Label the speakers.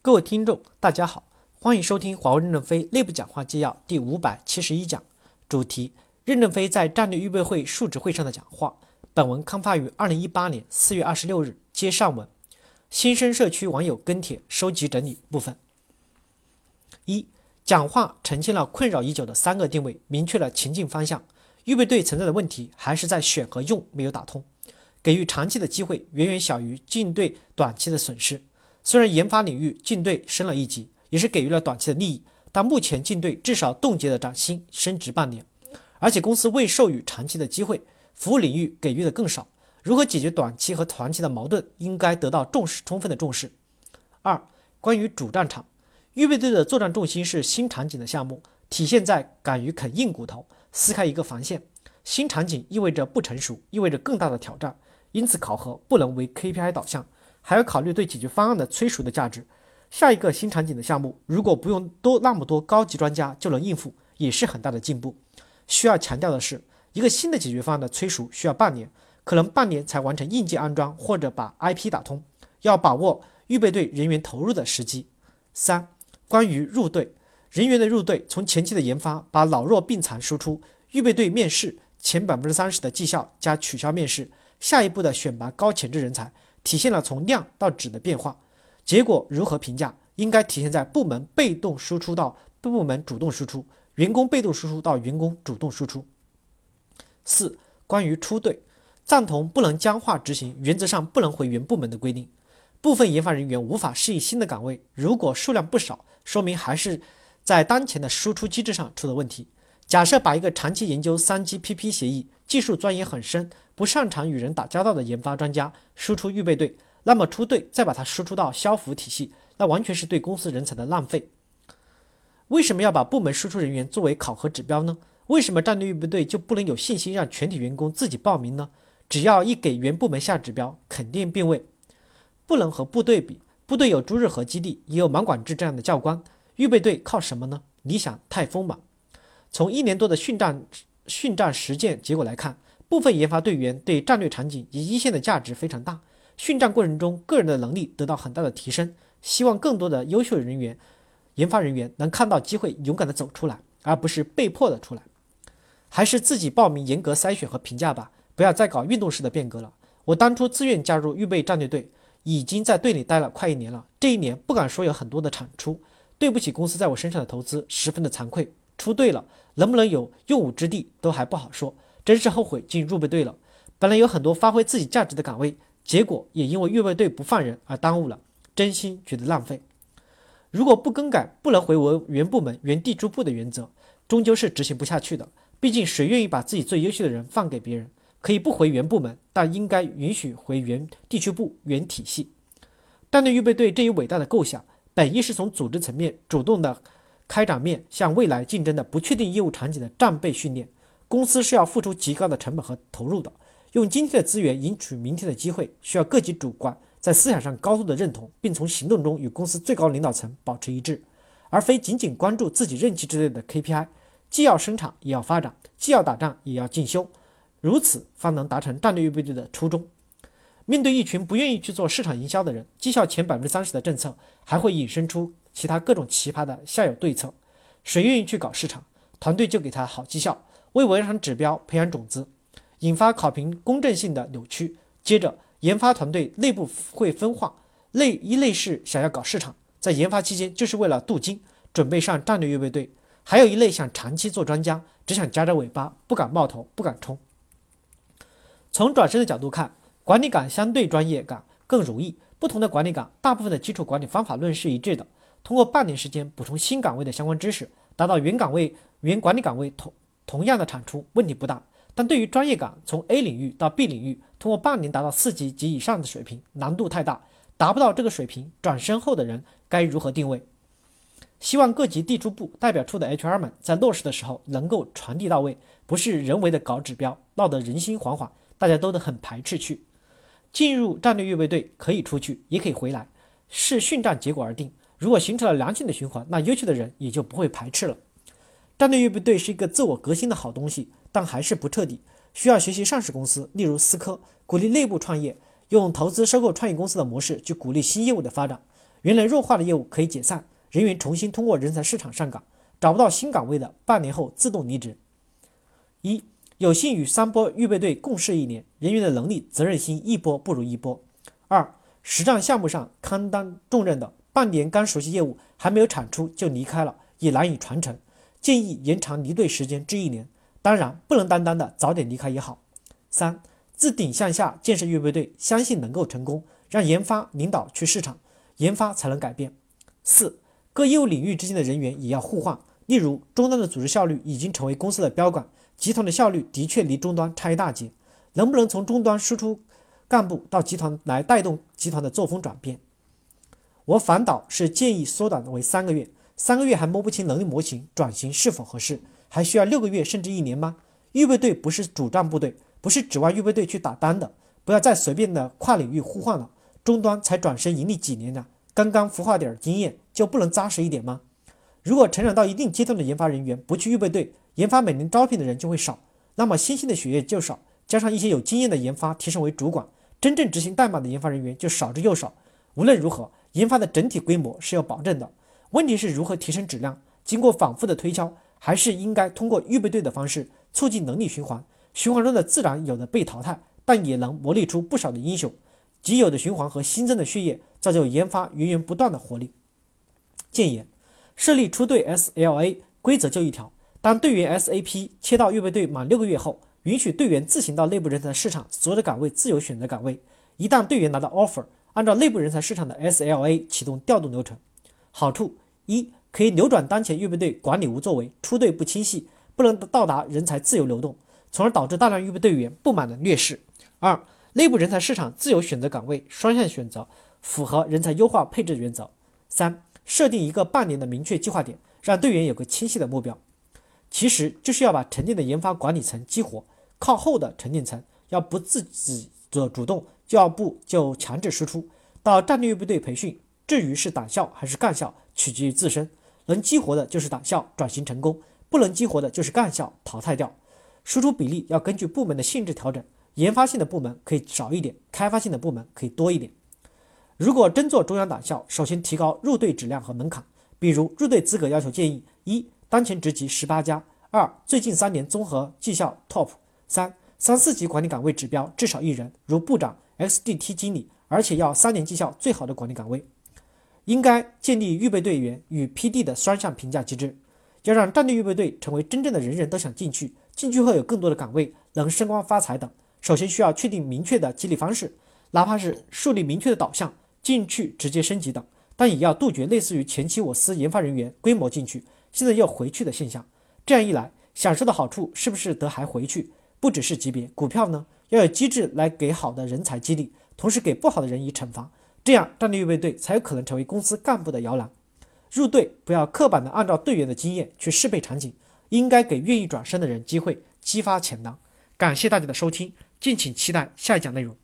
Speaker 1: 各位听众，大家好，欢迎收听华为任正非内部讲话纪要第五百七十一讲，主题：任正非在战略预备会述职会上的讲话。本文刊发于二零一八年四月二十六日，接上文。新生社区网友跟帖收集整理部分。一、讲话呈现了困扰已久的三个定位，明确了情境方向。预备队存在的问题还是在选和用没有打通，给予长期的机会远远小于进对短期的损失。虽然研发领域进队升了一级，也是给予了短期的利益，但目前进队至少冻结了涨薪升职半年，而且公司未授予长期的机会，服务领域给予的更少。如何解决短期和长期的矛盾，应该得到重视，充分的重视。二、关于主战场，预备队的作战重心是新场景的项目，体现在敢于啃硬骨头，撕开一个防线。新场景意味着不成熟，意味着更大的挑战，因此考核不能为 KPI 导向。还要考虑对解决方案的催熟的价值。下一个新场景的项目，如果不用多那么多高级专家就能应付，也是很大的进步。需要强调的是，一个新的解决方案的催熟需要半年，可能半年才完成硬件安装或者把 IP 打通，要把握预备队人员投入的时机。三、关于入队人员的入队，从前期的研发把老弱病残输出，预备队面试前百分之三十的绩效加取消面试，下一步的选拔高潜质人才。体现了从量到质的变化，结果如何评价？应该体现在部门被动输出到部门主动输出，员工被动输出到员工主动输出。四、关于出队，赞同不能僵化执行，原则上不能回原部门的规定。部分研发人员无法适应新的岗位，如果数量不少，说明还是在当前的输出机制上出了问题。假设把一个长期研究三 GPP 协议、技术钻研很深。不擅长与人打交道的研发专家输出预备队，那么出队再把它输出到消服体系，那完全是对公司人才的浪费。为什么要把部门输出人员作为考核指标呢？为什么战略预备队就不能有信心让全体员工自己报名呢？只要一给原部门下指标，肯定并位。不能和部队比，部队有朱日和基地，也有马管制这样的教官，预备队靠什么呢？理想太丰满。从一年多的训战训战实践结果来看。部分研发队员对战略场景及一线的价值非常大，训战过程中个人的能力得到很大的提升。希望更多的优秀人员、研发人员能看到机会，勇敢的走出来，而不是被迫的出来。还是自己报名，严格筛选和评价吧，不要再搞运动式的变革了。我当初自愿加入预备战略队，已经在队里待了快一年了。这一年不敢说有很多的产出，对不起公司在我身上的投资，十分的惭愧。出队了，能不能有用武之地都还不好说。真是后悔进入备队了，本来有很多发挥自己价值的岗位，结果也因为预备队不放人而耽误了，真心觉得浪费。如果不更改不能回为原部门原地驻部的原则，终究是执行不下去的。毕竟谁愿意把自己最优秀的人放给别人？可以不回原部门，但应该允许回原地区部原体系。但对预备队这一伟大的构想，本意是从组织层面主动的开展面向未来竞争的不确定业务场景的战备训练。公司是要付出极高的成本和投入的，用今天的资源赢取明天的机会，需要各级主管在思想上高度的认同，并从行动中与公司最高领导层保持一致，而非仅仅关注自己任期之内的 KPI。既要生产，也要发展；既要打仗，也要进修，如此方能达成战略预备队的初衷。面对一群不愿意去做市场营销的人，绩效前百分之三十的政策，还会引申出其他各种奇葩的下游对策。谁愿意去搞市场，团队就给他好绩效。为完成指标培养种子，引发考评公正性的扭曲。接着，研发团队内部会分化，类一类是想要搞市场，在研发期间就是为了镀金，准备上战略预备队；还有一类想长期做专家，只想夹着尾巴，不敢冒头，不敢冲。从转身的角度看，管理岗相对专业岗更容易。不同的管理岗，大部分的基础管理方法论是一致的。通过半年时间补充新岗位的相关知识，达到原岗位原管理岗位同。同样的产出问题不大，但对于专业岗从 A 领域到 B 领域，通过半年达到四级及以上的水平，难度太大，达不到这个水平，转身后的人该如何定位？希望各级地处部代表处的 HR 们在落实的时候能够传递到位，不是人为的搞指标，闹得人心惶惶，大家都得很排斥去。进入战略预备队可以出去，也可以回来，视训战结果而定。如果形成了良性的循环，那优秀的人也就不会排斥了。战略预备队是一个自我革新的好东西，但还是不彻底，需要学习上市公司，例如思科，鼓励内部创业，用投资收购创业公司的模式去鼓励新业务的发展。原来弱化的业务可以解散，人员重新通过人才市场上岗，找不到新岗位的，半年后自动离职。一有幸与三波预备队共事一年，人员的能力、责任心一波不如一波。二实战项目上堪当重任的，半年刚熟悉业务，还没有产出就离开了，也难以传承。建议延长离队时间至一年，当然不能单单的早点离开也好。三自顶向下建设预备队，相信能够成功，让研发领导去市场，研发才能改变。四各业务领域之间的人员也要互换，例如终端的组织效率已经成为公司的标杆，集团的效率的确离终端差一大截，能不能从终端输出干部到集团来带动集团的作风转变？我反倒是建议缩短为三个月。三个月还摸不清能力模型，转型是否合适？还需要六个月甚至一年吗？预备队不是主战部队，不是指望预备队去打单的，不要再随便的跨领域互换了。终端才转身盈利几年呢？刚刚孵化点经验就不能扎实一点吗？如果成长到一定阶段的研发人员不去预备队，研发每年招聘的人就会少，那么新兴的血液就少，加上一些有经验的研发提升为主管，真正执行代码的研发人员就少之又少。无论如何，研发的整体规模是要保证的。问题是如何提升质量？经过反复的推敲，还是应该通过预备队的方式促进能力循环。循环中的自然有的被淘汰，但也能磨砺出不少的英雄。既有的循环和新增的血液，造就研发源源不断的活力。建言：设立出队 SLA 规则就一条：当队员 SAP 切到预备队满六个月后，允许队员自行到内部人才市场所有的岗位自由选择岗位。一旦队员拿到 offer，按照内部人才市场的 SLA 启动调动流程。好处一，可以扭转当前预备队管理无作为、出队不清晰、不能到达人才自由流动，从而导致大量预备队员不满的劣势。二，内部人才市场自由选择岗位，双向选择，符合人才优化配置原则。三，设定一个半年的明确计划点，让队员有个清晰的目标。其实就是要把沉淀的研发管理层激活，靠后的沉淀层要不自己做主动，就要不就强制输出到战略部队培训。至于是党校还是干校，取决于自身。能激活的就是党校转型成功，不能激活的就是干校淘汰掉。输出比例要根据部门的性质调整，研发性的部门可以少一点，开发性的部门可以多一点。如果真做中央党校，首先提高入队质量和门槛，比如入队资格要求建议：一、当前职级十八家；二、最近三年综合绩效 top；三、三四级管理岗位指标至少一人，如部长、XDT 经理，而且要三年绩效最好的管理岗位。应该建立预备队员与 PD 的双向评价机制，要让战略预备队成为真正的人人都想进去，进去后有更多的岗位能升官发财等。首先需要确定明确的激励方式，哪怕是树立明确的导向，进去直接升级等，但也要杜绝类似于前期我司研发人员规模进去，现在又回去的现象。这样一来，享受的好处是不是得还回去？不只是级别，股票呢要有机制来给好的人才激励，同时给不好的人以惩罚。这样，战略预备队才有可能成为公司干部的摇篮。入队不要刻板的按照队员的经验去适配场景，应该给愿意转身的人机会，激发潜能。感谢大家的收听，敬请期待下一讲内容。